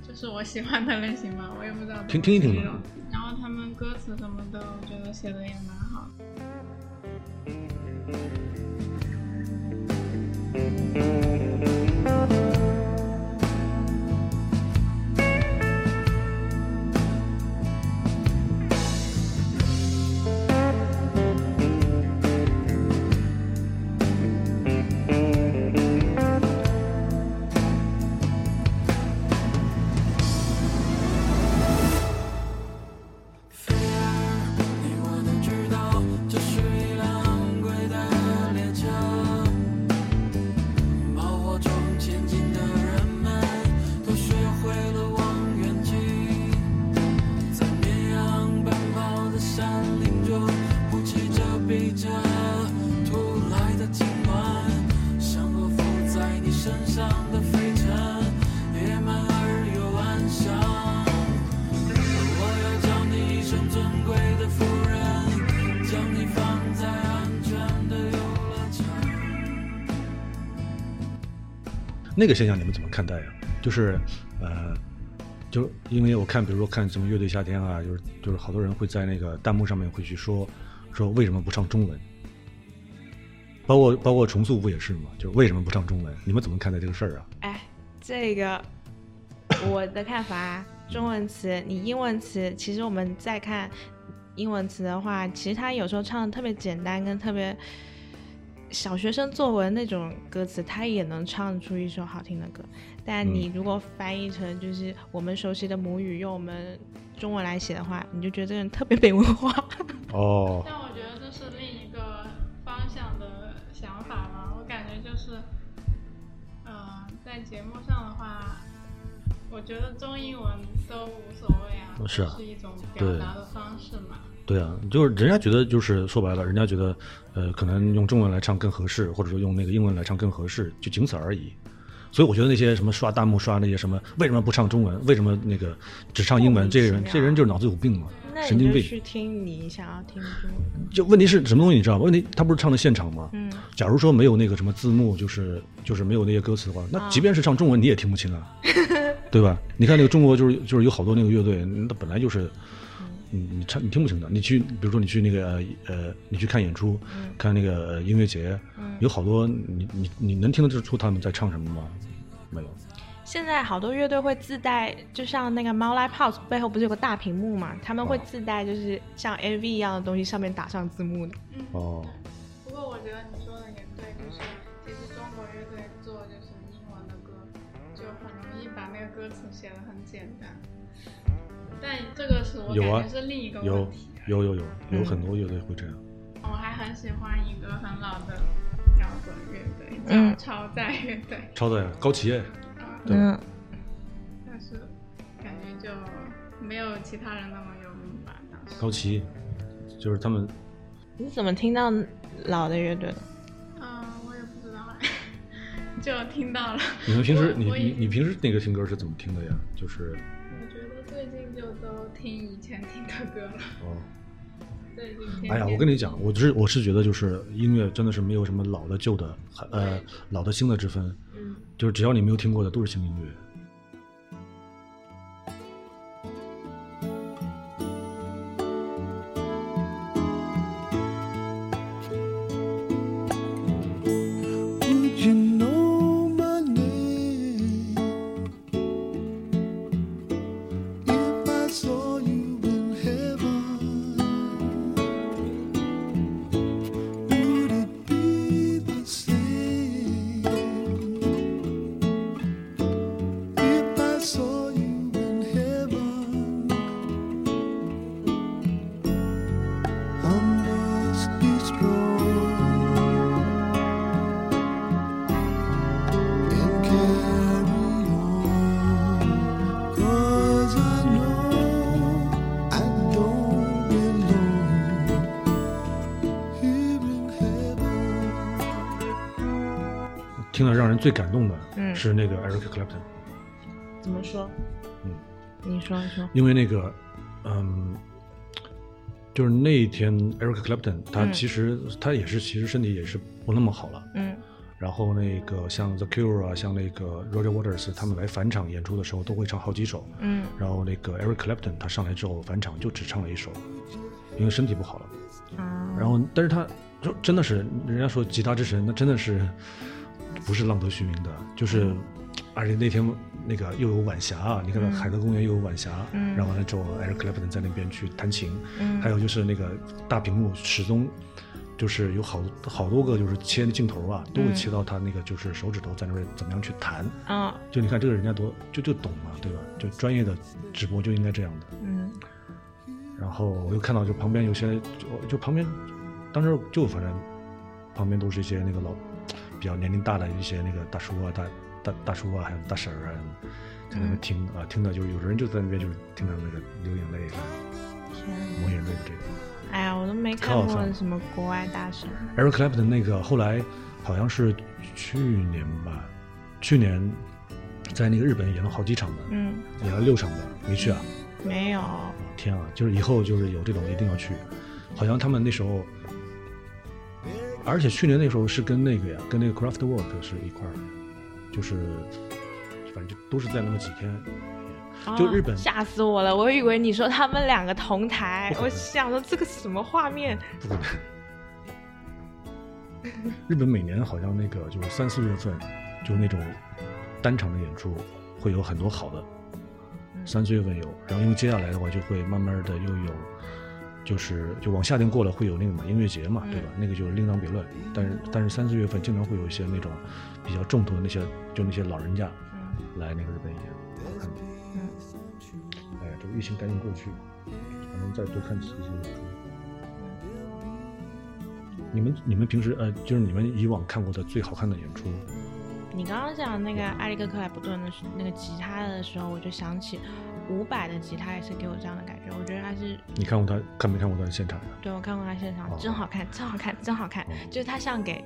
Speaker 3: 就是我喜欢的类型吧，我也不知道
Speaker 2: 听听一听吧
Speaker 3: 然后他们歌词什么的，我觉得写的也蛮好的。
Speaker 2: 那个现象你们怎么看待呀？就是呃，就因为我看，比如说看什么乐队夏天啊，就是就是好多人会在那个弹幕上面会去说说为什么不唱中文，包括包括重塑不也是吗？就是为什么不唱中文？你们怎么看待这个事儿啊？
Speaker 1: 哎，这个我的看法，中文词，你英文词，其实我们再看英文词的话，其实它有时候唱的特别简单，跟特别小学生作文那种歌词，他也能唱出一首好听的歌。但你如果翻译成就是我们熟悉的母语，用我们中文来写的话，你就觉得这个人特别没文化。[LAUGHS] [LAUGHS]
Speaker 2: 哦，
Speaker 3: 但我觉得这是另一个方向的想法吧。我感觉就是，呃，在节目上的话，我觉得中英文都无所谓啊，
Speaker 2: 是啊
Speaker 3: 是一种表达的方式嘛。
Speaker 2: 对啊，就是人家觉得就是说白了，人家觉得呃可能用中文来唱更合适，或者说用那个英文来唱更合适，就仅此而已。所以我觉得那些什么刷弹幕刷那些什么，为什么不唱中文？为什么那个只唱英文？这些人，这些人就是脑子有病嘛，神经病。
Speaker 1: 去听你想要听的中文。
Speaker 2: 就问题是什么东西你知道吗？问题他不是唱的现场吗？
Speaker 1: 嗯，
Speaker 2: 假如说没有那个什么字幕，就是就是没有那些歌词的话，那即便是唱中文你也听不清啊，[LAUGHS] 对吧？你看那个中国就是就是有好多那个乐队，那本来就是，你你唱你听不清的。你去比如说你去那个呃呃，你去看演出，看那个呃音乐节，有好多你你你能听得出他们在唱什么吗？没有。
Speaker 1: 现在好多乐队会自带，就像那个猫 Live House 背后不是有个大屏幕嘛？他们会
Speaker 2: 哦
Speaker 1: 自带就是像 MV 一样的东西，上面打上字幕的。
Speaker 2: 哦，
Speaker 3: 不过我觉得你说的也对，就是其实中国乐队做就是英文的歌，就很容易把那个歌词写的很简单。但这个是我
Speaker 2: 有啊
Speaker 3: 感觉是另一个
Speaker 2: 有
Speaker 3: 问题。
Speaker 2: 有有有有很多乐队会这样。
Speaker 3: 我还很喜欢一个很老的摇滚乐队，
Speaker 1: 嗯
Speaker 3: 叫超载乐队。
Speaker 2: 超载高旗耶，
Speaker 3: 啊，
Speaker 2: 对
Speaker 1: 嗯，
Speaker 3: 但是感觉就没有其他人那么有名吧，当时。
Speaker 2: 高旗，就是他们
Speaker 1: 你怎么听到老的乐队的？
Speaker 3: 嗯，我也不知道啊，[LAUGHS] 就听到了。
Speaker 2: 你们平时你你你平时那个听歌是怎么听的呀？就是
Speaker 3: 最近就都听以前听的歌了，
Speaker 2: 哦。
Speaker 3: 最近。
Speaker 2: 哎呀，我跟你讲，我是我是觉得就是音乐真的是没有什么老的旧的，呃，老的新的之分，
Speaker 3: 嗯，
Speaker 2: 就是只要你没有听过的都是新音乐。听了让人最感动的
Speaker 1: 嗯
Speaker 2: 是那个 Eric Clapton，
Speaker 1: 怎么说？
Speaker 2: 嗯，
Speaker 1: 你说你说。
Speaker 2: 因为那个，嗯，就是那一天 Eric Clapton 他
Speaker 1: 嗯
Speaker 2: 其实、他也是其实身体也是不那么好了。
Speaker 1: 嗯
Speaker 2: 然后那个像 The Cure 啊，像那个 Roger Waters 他们来返场演出的时候都会唱好几首。
Speaker 1: 嗯
Speaker 2: 然后那个 Eric Clapton 他上来之后返场就只唱了一首，因为身体不好了。
Speaker 1: 啊，
Speaker 2: 然后，但是他就真的是，人家说吉他之神，那真的是不是浪得虚名的，就是，而且那天那个又有晚霞啊，你看到
Speaker 1: 嗯。
Speaker 2: 海德公园又有晚霞，
Speaker 1: 嗯。
Speaker 2: 然后完了之后，Eric Clapton 在那边去弹琴，
Speaker 1: 嗯。
Speaker 2: 还有就是那个大屏幕始终就是有好好多个就是切的镜头啊，都会
Speaker 1: 嗯
Speaker 2: 切到他那个就是手指头在那边怎么样去弹，
Speaker 1: 啊
Speaker 2: 就你看这个人家多就就懂嘛，对吧？就专业的直播就应该这样的。
Speaker 1: 嗯。
Speaker 2: 然后我又看到就旁边有些就就旁边，当时就反正旁边都是一些那个老比较年龄大的一些那个大叔啊大大大叔啊还有大婶儿啊，在那边听啊听到就有人就在那边就是听到那个流眼泪的
Speaker 1: 天，
Speaker 2: 抹眼泪的这个。
Speaker 1: 哎呀，我都没看过什么国外大神。
Speaker 2: Eric Clapton 那个后来好像是去年吧，去年在那个日本演了好几场的，
Speaker 1: 嗯，
Speaker 2: 演了六场的，没去啊。
Speaker 1: 没有。
Speaker 2: 天啊，就是以后就是有这种一定要去，好像他们那时候，而且去年那时候是跟那个呀，跟那个 Craftwork 是一块儿的，就是反正就都是在那么几天，就
Speaker 1: 哦
Speaker 2: 日本
Speaker 1: 吓死我了！我以为你说他们两个同台我想说这个什么画面？
Speaker 2: 不可能。日本每年好像那个就是三四月份，就那种单场的演出会有很多好的，三四月份有，然后因为接下来的话就会慢慢的又有，就是就往夏天过了会有那个嘛音乐节嘛，对吧？那个就是另当别论。但是但是三四月份经常会有一些那种比较重头的那些就那些老人家
Speaker 1: 嗯
Speaker 2: 来那个日本演，好看的。
Speaker 1: 嗯
Speaker 2: 哎呀，这个疫情赶紧过去，还能再多看几些演出。你们你们平时呃，就是你们以往看过的最好看的演出，
Speaker 1: 你刚刚讲那个艾利克克莱普顿的时那个吉他的时候，我就想起伍佰的吉他也是给我这样的感觉。我觉得他是
Speaker 2: 你看过他看没看过他的现场呀？
Speaker 1: 对我看过他现场，
Speaker 2: 哦
Speaker 1: 真好看，真好看，真好看
Speaker 2: 哦，
Speaker 1: 就是他像给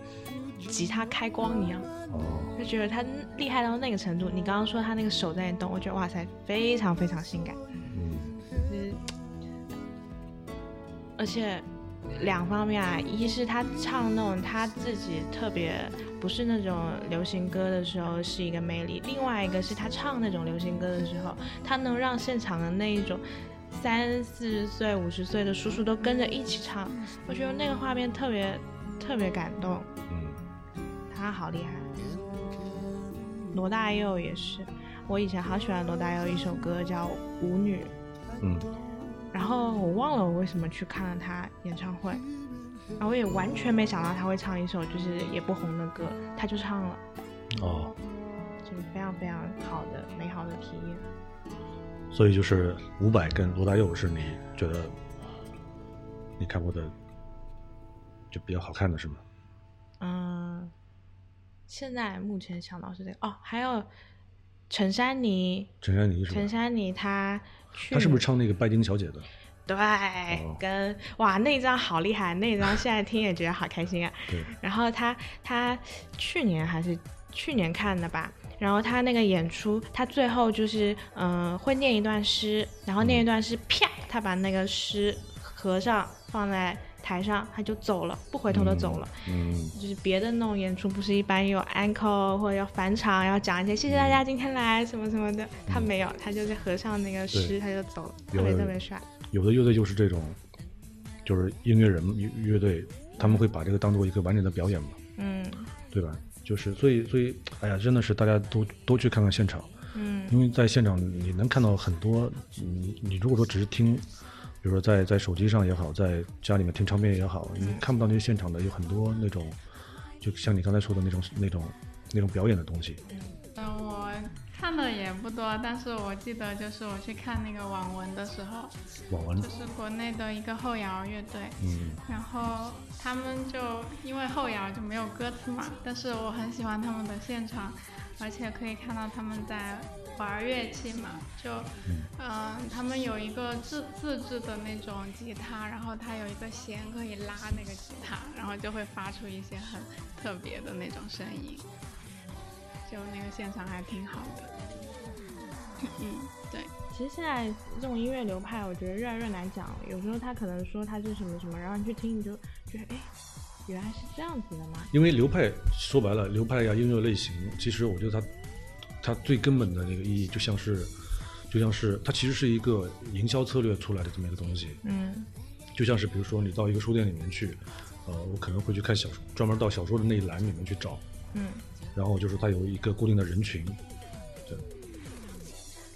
Speaker 1: 吉他开光一样，
Speaker 2: 哦，
Speaker 1: 就觉得他厉害到那个程度。你刚刚说他那个手在动，我觉得哇塞，非常非常性感。
Speaker 2: 嗯
Speaker 1: 就是，而且两方面啊，一是他唱那种他自己特别不是那种流行歌的时候是一个魅力，另外一个是他唱那种流行歌的时候，他能让现场的那一种三四十岁、五十岁的叔叔都跟着一起唱，我觉得那个画面特别特别感动，
Speaker 2: 嗯
Speaker 1: 他好厉害。罗大佑也是，我以前好喜欢罗大佑一首歌叫《舞女》。
Speaker 2: 嗯，
Speaker 1: 然后我忘了我为什么去看了他演唱会，然后我也完全没想到他会唱一首就是也不红的歌，他就唱了，
Speaker 2: 哦，
Speaker 1: 就是非常非常好的美好的体验。
Speaker 2: 所以就是伍佰跟罗大佑是你觉得你看过的就比较好看的是吗？
Speaker 1: 嗯，现在目前想到是这个哦，还有陈珊妮，
Speaker 2: 陈珊妮是吧
Speaker 1: 陈？珊妮她去
Speaker 2: 她是不是唱那个拜金小姐的？
Speaker 1: 对，
Speaker 2: 哦
Speaker 1: 跟哇那张好厉害，那张现在听也觉得好开心啊。
Speaker 2: 对，
Speaker 1: 然后她她去年还是去年看的吧，然后他那个演出，他最后就是嗯、呃会念一段诗，然后念一段诗，啪，他把那个诗合上放在台上，他就走了，不回头的走了。
Speaker 2: 嗯，
Speaker 1: 就是别的那种演出，不是一般有 encore 或者要返场，要讲一些谢谢大家今天来什么什么的，他没有，他就是合上那个诗，他就走了，特别特别帅。
Speaker 2: 有的乐队就是这种，就是音乐人乐乐队，他们会把这个当做一个完整的表演嘛，
Speaker 1: 嗯。
Speaker 2: 对吧？就是所以所以，哎呀，真的是大家都都去看看现场，
Speaker 1: 嗯。
Speaker 2: 因为在现场你能看到很多，你你如果说只是听，比如说在在手机上也好，在家里面听唱片也好，你看不到那些现场的有很多那种，就像你刚才说的那种那种那种表演的东西。
Speaker 3: 嗯，我看的也不多，但是我记得就是我去看那个网文的时候，
Speaker 2: 网文
Speaker 3: 就，是国内的一个后摇乐队，
Speaker 2: 嗯
Speaker 3: 然后他们就因为后摇就没有歌词嘛，但是我很喜欢他们的现场，而且可以看到他们在玩乐器嘛，就嗯、他们有一个自自制的那种吉他，然后它有一个弦可以拉那个吉他，然后就会发出一些很特别的那种声音。就那个现场还挺好的。嗯，对，
Speaker 1: 其实现在这种音乐流派，我觉得越来越难讲了。有时候他可能说他是什么什么，然后你去听，你就觉得哎，原来是这样子的吗？
Speaker 2: 因为流派说白了，流派呀、音乐类型，其实我觉得它它最根本的那个意义，就像是就像是它其实是一个营销策略出来的这么一个东西。
Speaker 1: 嗯。
Speaker 2: 就像是比如说你到一个书店里面去，呃，我可能会去看小说，专门到小说的那一栏里面去找，
Speaker 1: 嗯，
Speaker 2: 然后就是它有一个固定的人群，对，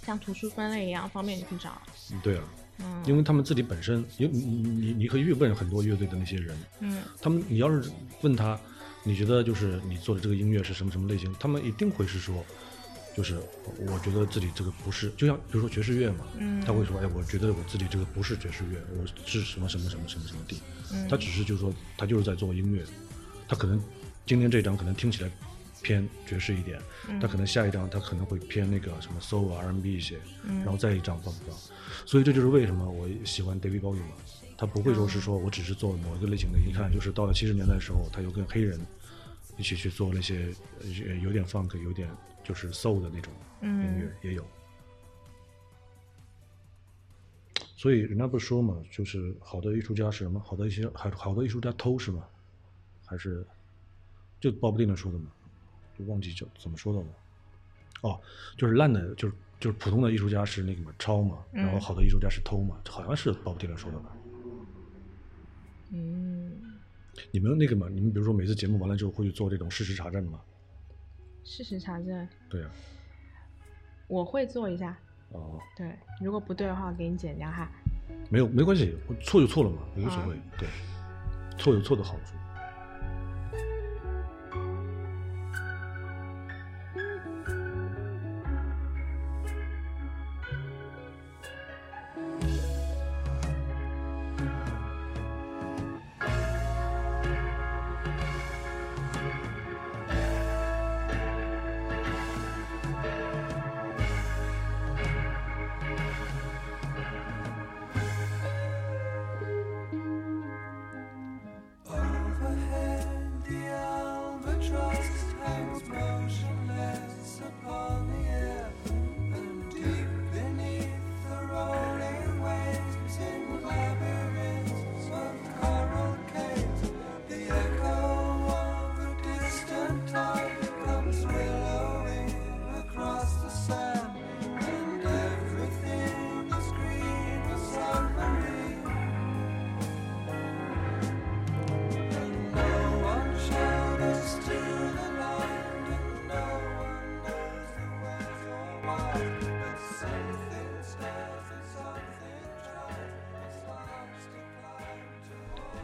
Speaker 1: 像图书分类一样，方便你去找。
Speaker 2: 嗯对啊，
Speaker 1: 嗯。
Speaker 2: 因为他们自己本身，因为你你你你可以去问很多乐队的那些人，
Speaker 1: 嗯。
Speaker 2: 他们你要是问他，你觉得就是你做的这个音乐是什么什么类型，他们一定会是说，就是我觉得自己这个不是，就像比如说爵士乐嘛，
Speaker 1: 嗯
Speaker 2: 他会说，哎，我觉得我自己这个不是爵士乐，我是什么什么什么什么什么地，
Speaker 1: 嗯。
Speaker 2: 他只是就是说他就是在做音乐，他可能今天这张可能听起来偏爵士一点，
Speaker 1: 嗯
Speaker 2: 他可能下一张他可能会偏那个什么 soul 啊 R&B 一些，
Speaker 1: 嗯
Speaker 2: 然后再一张放不放，所以这就是为什么我喜欢 David Bowie 嘛，他不会说
Speaker 1: 哦
Speaker 2: 是说我只是做某一个类型的，一看就是到了七十年代的时候，他又跟黑人一起去做那些呃有点 funk 有点就是 soul 的那种音乐
Speaker 1: 嗯
Speaker 2: 也有。所以人家不是说嘛，就是好的艺术家是什么？好的一些好好的艺术家偷是吗？还是就鲍勃迪伦说的嘛？就忘记叫怎么说的了。哦，就是烂的，就是就是普通的艺术家是那个嘛抄嘛，然后
Speaker 1: 嗯
Speaker 2: 好的艺术家是偷嘛，好像是鲍勃迪伦说的吧？
Speaker 1: 嗯，
Speaker 2: 你们那个嘛，你们比如说每次节目完了之后会去做这种事实查证嘛？
Speaker 1: 事实查证，
Speaker 2: 对呀、
Speaker 1: 我会做一下。
Speaker 2: 哦，
Speaker 1: 对，如果不对的话，我给你剪掉哈。
Speaker 2: 没有没关系，我错就错了嘛，无所谓，对，错有错的好处。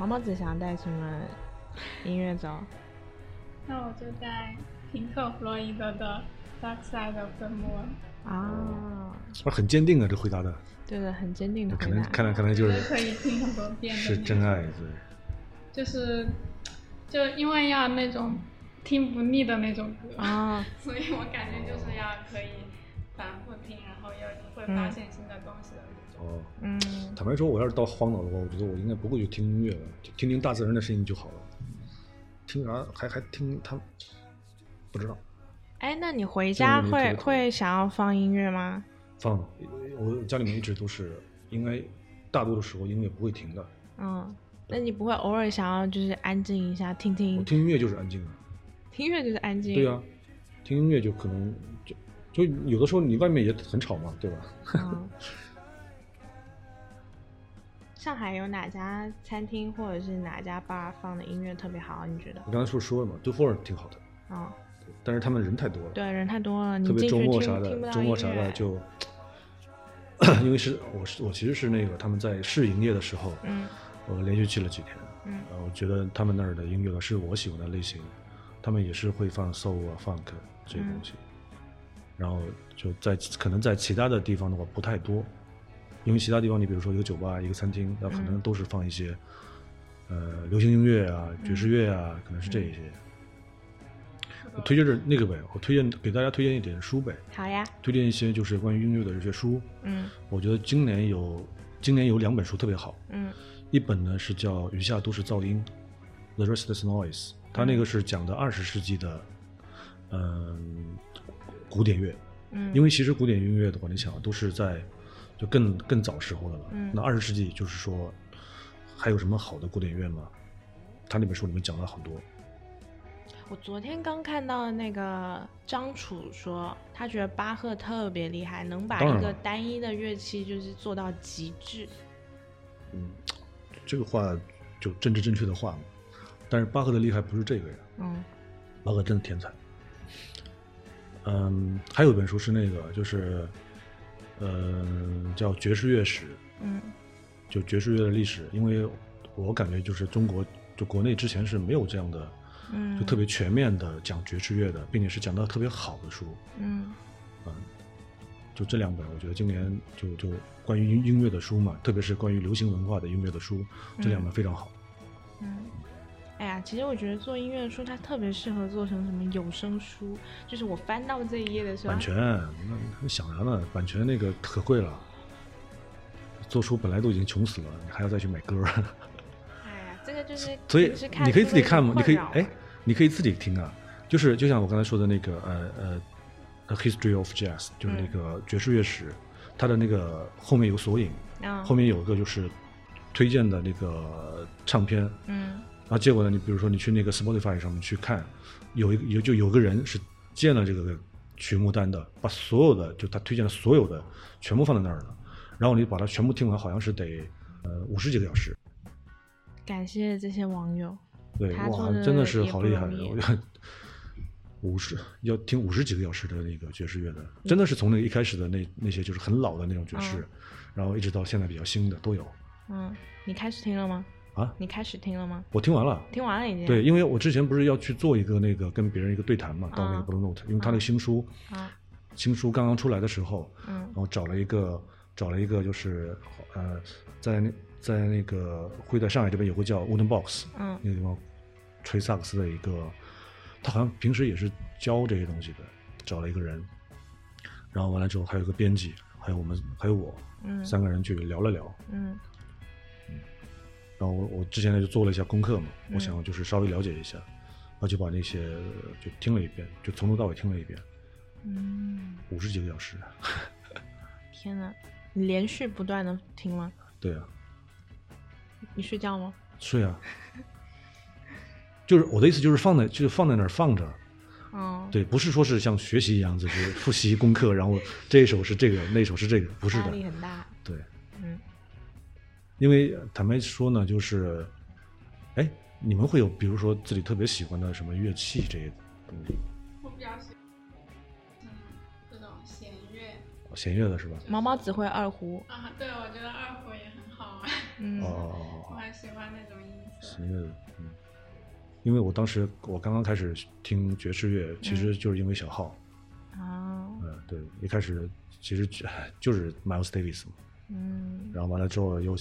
Speaker 1: 毛毛子想带什么音乐走？
Speaker 3: 那我就在平克·弗洛伊德的《Dark Side of the Moon》。
Speaker 1: 啊，
Speaker 2: 啊，很坚定啊这回答的，
Speaker 1: 对的，很坚定的
Speaker 2: 可能。看来看来就
Speaker 3: 是可以听很多遍的
Speaker 2: 是真爱，对。
Speaker 3: 就是就因为要那种听不腻的那种歌，
Speaker 1: 啊，[LAUGHS]
Speaker 3: 所以我感觉就是要可以反复听，然后又会发现新的东西的那种。
Speaker 2: 哦，
Speaker 1: 嗯，
Speaker 2: 坦白说，我要是到荒岛的话，我觉得我应该不会去听音乐了，就听听大自然的声音就好了。听啥还还听他，不知道
Speaker 1: 哎，那你回家会会想要放音乐吗？
Speaker 2: 放我家里面一直都是，应该大多的时候音乐不会停的。
Speaker 1: 嗯，那你不会偶尔想要就是安静一下，听听
Speaker 2: 我
Speaker 1: 听
Speaker 2: 听音乐就是安静的，
Speaker 1: 听音乐就是安静。
Speaker 2: 对呀、听音乐就可能就就有的时候你外面也很吵嘛，对吧？[LAUGHS]
Speaker 1: 嗯。上海有哪家餐厅或者是哪家 bar 放的音乐特别好？你觉得？
Speaker 2: 我刚才不是说了嘛，杜夫尔挺好的，
Speaker 1: 嗯，
Speaker 2: 但是他们人太多了，
Speaker 1: 对，人太多了，你
Speaker 2: 特别周末啥的，周末啥的就，[CLEARS THROAT] 因为是我是我其实是那个他们在试营业的时候，
Speaker 1: 嗯
Speaker 2: 我连续去了几天，
Speaker 1: 嗯
Speaker 2: 呃，我觉得他们那儿的音乐是我喜欢的类型，他们也是会放 soul 啊、funk 这些东西，然后就在可能在其他的地方的话不太多，因为其他地方你比如说一个酒吧、一个餐厅，那可能
Speaker 1: 嗯。
Speaker 2: 都是放一些、呃流行音乐啊、爵士乐啊，可能是这一些。我推荐着那个呗，我推荐给大家推荐一点书呗，
Speaker 1: 好呀，
Speaker 2: 推荐一些就是关于音乐的这些书。
Speaker 1: 嗯。
Speaker 2: 我觉得今年有今年有两本书特别好，
Speaker 1: 嗯。
Speaker 2: 一本呢是叫《余下都是噪音》（The Restless Noise），它那个是讲的二十世纪的，嗯，古典乐，
Speaker 1: 嗯，
Speaker 2: 因为其实古典音乐的话，你想都是在就更更早时候的了。
Speaker 1: 嗯
Speaker 2: 那二十世纪就是说，还有什么好的古典乐吗？他那本书里面讲了很多。
Speaker 1: 我昨天刚看到那个张楚说，他觉得巴赫特别厉害，能把一个单一的乐器就是做到极致。
Speaker 2: 嗯，这个话就政治正确的话嘛。但是巴赫的厉害不是这个呀，
Speaker 1: 嗯
Speaker 2: 巴赫真的天才。嗯，还有一本书是那个，就是，呃，叫《爵士乐史》，
Speaker 1: 嗯
Speaker 2: 就爵士乐的历史。因为我感觉就是中国，就国内之前是没有这样的，
Speaker 1: 嗯，
Speaker 2: 就特别全面的讲爵士乐的，并且是讲的特别好的书。
Speaker 1: 嗯
Speaker 2: 嗯，就这两本，我觉得今年就就关于音音乐的书嘛，特别是关于流行文化的音乐的书，这两本非常好。
Speaker 1: 嗯。哎呀，其实我觉得做音乐书，它特别适合做成什么有声书。就是我翻到这一页的时候，
Speaker 2: 版权，那那想啥呢？版权那个可贵了。做书本来都已经穷死了，你还要再去买歌，
Speaker 1: 哎呀，这个就是
Speaker 2: 所以你可以自己看嘛，你可以哎，你可以自己听啊。就是就像我刚才说的那个呃呃，《A History of Jazz》，就是那个爵士乐史，它的那个后面有索引，
Speaker 1: 啊，
Speaker 2: 后面有一个就是推荐的那个唱片，
Speaker 1: 嗯
Speaker 2: 然后结果呢，你比如说你去那个 Spotify 上面去看，有一个有就有个人是建了这个曲目单的，把所有的就他推荐的所有的全部放在那儿了，然后你把它全部听完，好像是得呃五十几个小时。
Speaker 1: 感谢这些网友。
Speaker 2: 对，哇真的是好厉害！[LAUGHS] 五十要听五十几个小时的那个爵士乐的，真的是从那个一开始的那那些就是很老的那种爵士，
Speaker 1: 嗯
Speaker 2: 然后一直到现在比较新的都有
Speaker 1: 嗯，你开始听了吗？
Speaker 2: 啊。
Speaker 1: 你开始听了吗？
Speaker 2: 我听完了，
Speaker 1: 听完了已经。
Speaker 2: 对，因为我之前不是要去做一个那个跟别人一个对谈嘛，到那个
Speaker 1: 嗯
Speaker 2: Blue Note，、因为他那个新书，
Speaker 1: 啊，
Speaker 2: 新书刚刚出来的时候，
Speaker 1: 嗯。
Speaker 2: 然后找了一个找了一个就是呃，在那在那个会在上海这边有个叫 Wooden Box，
Speaker 1: 嗯。
Speaker 2: 那个地方吹萨克斯的一个，他好像平时也是教这些东西的，找了一个人，然后完了之后还有一个编辑，还有我们还有我，
Speaker 1: 嗯。
Speaker 2: 三个人去聊了聊，
Speaker 1: 嗯
Speaker 2: 然后我我之前呢就做了一下功课嘛，
Speaker 1: 嗯
Speaker 2: 我想就是稍微了解一下，然后就把那些就听了一遍，就从头到尾听了一遍，
Speaker 1: 嗯，
Speaker 2: 五十几个小时。
Speaker 1: 天呐，你连续不断的听吗？
Speaker 2: 对啊，
Speaker 1: 你睡觉吗？
Speaker 2: 睡啊。就是我的意思，就是放在就是放在那儿放着，
Speaker 1: 哦，
Speaker 2: 对，不是说是像学习一样，就是复习功课，然后这一首是这个，那一首是这个，不是
Speaker 1: 压
Speaker 2: 的，
Speaker 1: 力很大。
Speaker 2: 因为坦白说呢，就是，哎，你们会有比如说自己特别喜欢的什么乐器这些东西，
Speaker 3: 我比较喜欢嗯这种弦乐
Speaker 2: 弦乐的是吧？
Speaker 1: 毛毛只会二胡。
Speaker 3: 啊，对，我觉得二胡也很好玩，[LAUGHS]
Speaker 1: 嗯
Speaker 2: 哦哦哦哦，
Speaker 3: 我很喜欢那种音色。
Speaker 2: 弦乐的，嗯，因为我当时我刚刚开始听爵士乐，其实就是因为小号，
Speaker 1: 啊，
Speaker 2: 嗯，对，一开始其实就就是 Miles Davis 嘛。
Speaker 1: 嗯。
Speaker 2: 然后完了之后又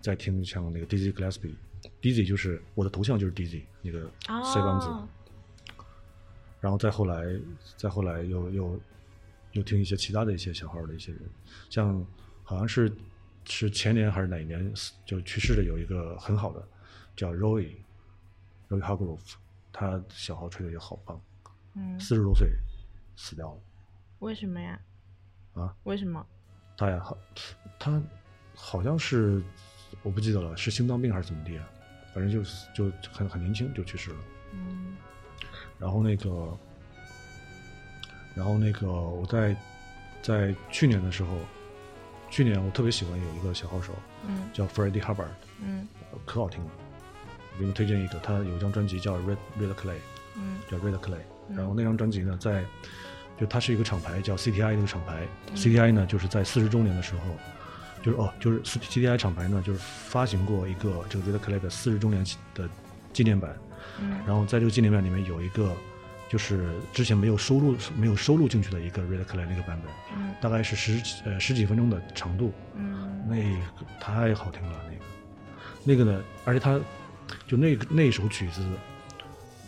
Speaker 2: 再听像那个 Dizzy Gillespie，Dizzy 就是我的头像就是 Dizzy 那个腮帮子，
Speaker 1: 哦，
Speaker 2: 然后再后来再后来又又又听一些其他的一些小号的一些人，像好像是是前年还是哪一年死就去世的有一个很好的叫 Roy Roy Hargrove，他小号吹的也好棒，
Speaker 1: 嗯，
Speaker 2: 四十多岁死掉了。
Speaker 1: 为什么呀？
Speaker 2: 啊，
Speaker 1: 为什么？
Speaker 2: 他呀好他好像是我不记得了是心脏病还是怎么地啊，反正就是就很很年轻就去世了。
Speaker 1: 嗯
Speaker 2: 然后那个，然后那个我在在去年的时候，去年我特别喜欢有一个小号手
Speaker 1: 嗯
Speaker 2: 叫 Freddie Hubbard，
Speaker 1: 嗯
Speaker 2: 可好听了。我给你们推荐一个，他有一张专辑叫 Red Red Clay，
Speaker 1: 嗯
Speaker 2: 叫 Red Clay。
Speaker 1: 嗯
Speaker 2: 然后那张专辑呢，在就它是一个厂牌叫 CTI 那个厂牌、c t i 呢就是在四十周年的时候，就是哦，就是 CTI 厂牌呢就是发行过一个这个 Red Clay 的四十周年的纪念版。
Speaker 1: 嗯。
Speaker 2: 然后在这个纪念版里面有一个，就是之前没有收录没有收录进去的一个 Red Clay 那个版本，
Speaker 1: 嗯。
Speaker 2: 大概是十呃十几分钟的长度，
Speaker 1: 嗯。
Speaker 2: 那个太好听了，那个。那个呢，而且他就那个那首曲子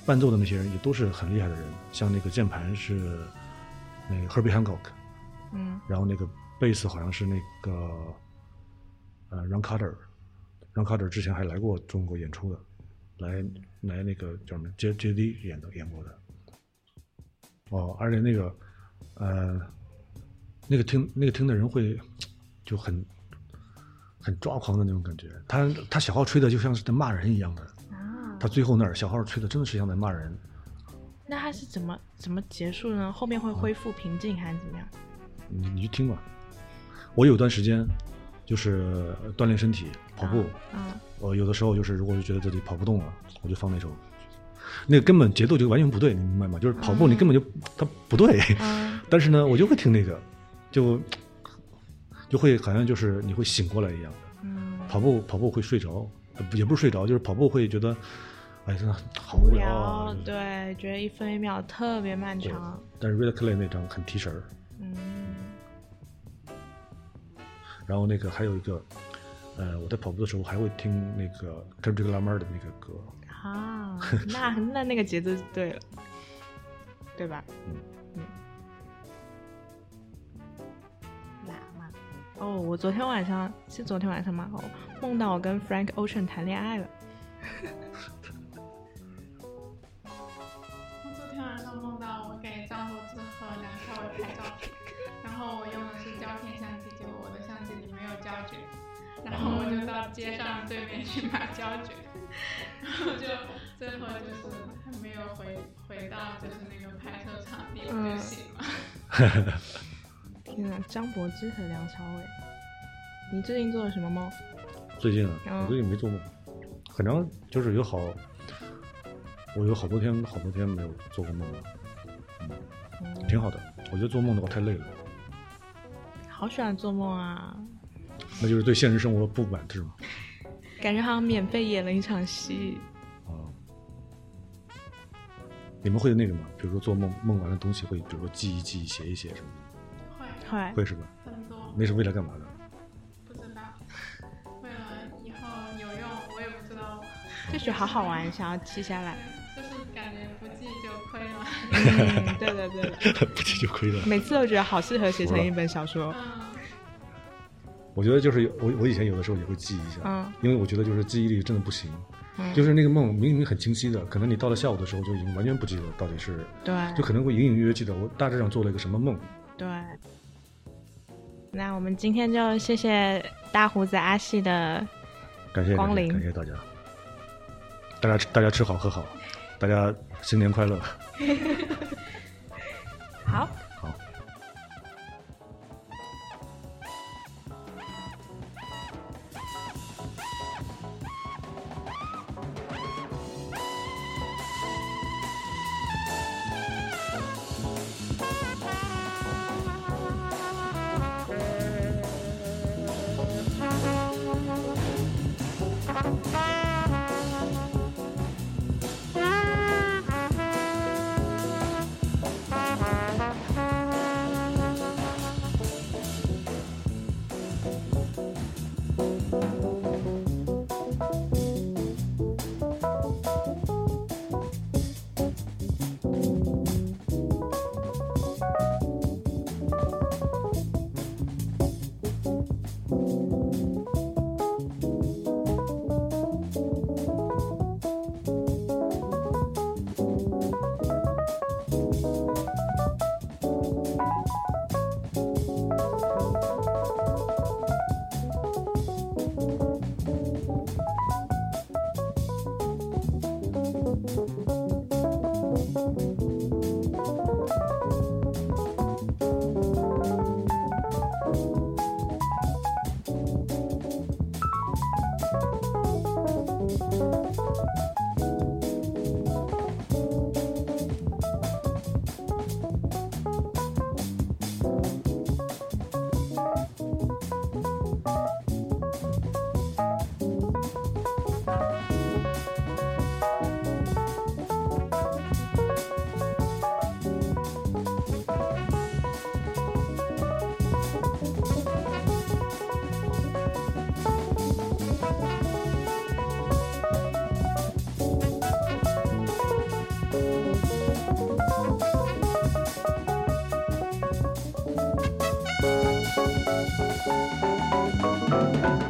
Speaker 2: 伴奏的那些人也都是很厉害的人，像那个键盘是那个 Herbie Hancock，
Speaker 1: 嗯。
Speaker 2: 然后那个贝斯好像是那个呃 Ron Carter，Ron Carter 之前还来过中国演出的，来来那个叫什么 J J D 演的演过的，哦，而且那个，呃，那个听那个听的人会就很很抓狂的那种感觉。他他小号吹的就像是在骂人一样的，
Speaker 1: 啊，
Speaker 2: 他最后那儿小号吹的真的是像在骂人。
Speaker 1: 那他是怎么怎么结束呢？后面会恢复平静还是怎么样？
Speaker 2: 你你去听吧。我有段时间就是锻炼身体，跑步。
Speaker 1: 嗯，
Speaker 2: 我有的时候就是，如果就觉得自己跑不动了，我就放那首，那个根本节奏就完全不对，你明白吗？就是跑步你根本就它不对，
Speaker 1: 嗯 [LAUGHS]
Speaker 2: 但是呢，我就会听那个，就就会好像就是你会醒过来一样的。
Speaker 1: 嗯，
Speaker 2: 跑步跑步会睡着，也不是睡着，就是跑步会觉得，哎，真的好
Speaker 1: 无
Speaker 2: 无聊。
Speaker 1: 对，觉得一分一秒特别漫长。
Speaker 2: 但是 Red Clay 那张很提神儿，
Speaker 1: 嗯，
Speaker 2: 然后那个还有一个，呃，我在跑步的时候还会听那个 Kendrick Lamar 的那个歌，
Speaker 1: 啊，那那那个节奏就对了，对吧？
Speaker 2: 嗯
Speaker 1: 嗯。哪嘛？哦，我昨天晚上是昨天晚上吗？哦，梦到我跟 Frank Ocean 谈恋爱了。
Speaker 3: 街上对面去买胶卷，[LAUGHS] 然后就最后就是还没有回回到就是那个拍摄场地就行了。[LAUGHS]
Speaker 1: 天呐，张柏芝和梁朝伟，你最近做了什么梦？
Speaker 2: 最近啊，
Speaker 1: 嗯
Speaker 2: 我最近没做梦，很长就是有好，我有好多天好多天没有做过梦了，
Speaker 1: 嗯
Speaker 2: 挺好的。我觉得做梦的话太累了，
Speaker 1: 好喜欢做梦啊，
Speaker 2: 那就是对现实生活不满是吗？
Speaker 1: 感觉好像免费演了一场戏。
Speaker 2: 啊，你们会那个吗？比如说做梦梦完了东西会，比如说记一记、写一写什么的，
Speaker 3: 会
Speaker 1: 会
Speaker 2: 会是吧？
Speaker 3: 很多
Speaker 2: 那是为了干嘛的？
Speaker 3: 不知道，为了以后有用，我也不知道。[LAUGHS]
Speaker 1: 就觉得好好玩，想要记下来。
Speaker 3: 就是感觉不记就亏了。
Speaker 1: 嗯，对的对的，[LAUGHS]
Speaker 2: 不记就亏了。
Speaker 1: 每次都觉得好适合写成一本小说。
Speaker 3: 嗯，
Speaker 2: 我觉得就是有我我以前有的时候也会记一下，
Speaker 1: 嗯
Speaker 2: 因为我觉得就是记忆力真的不行，
Speaker 1: 嗯，
Speaker 2: 就是那个梦明明很清晰的，可能你到了下午的时候就已经完全不记得到底是，
Speaker 1: 对，
Speaker 2: 就可能会隐隐约约记得我大致上做了一个什么梦。
Speaker 1: 对。那我们今天就谢谢大胡子阿细的，
Speaker 2: 感谢
Speaker 1: 光临
Speaker 2: 感谢大家，大家大家吃好喝好，大家新年快乐。[LAUGHS]
Speaker 4: Música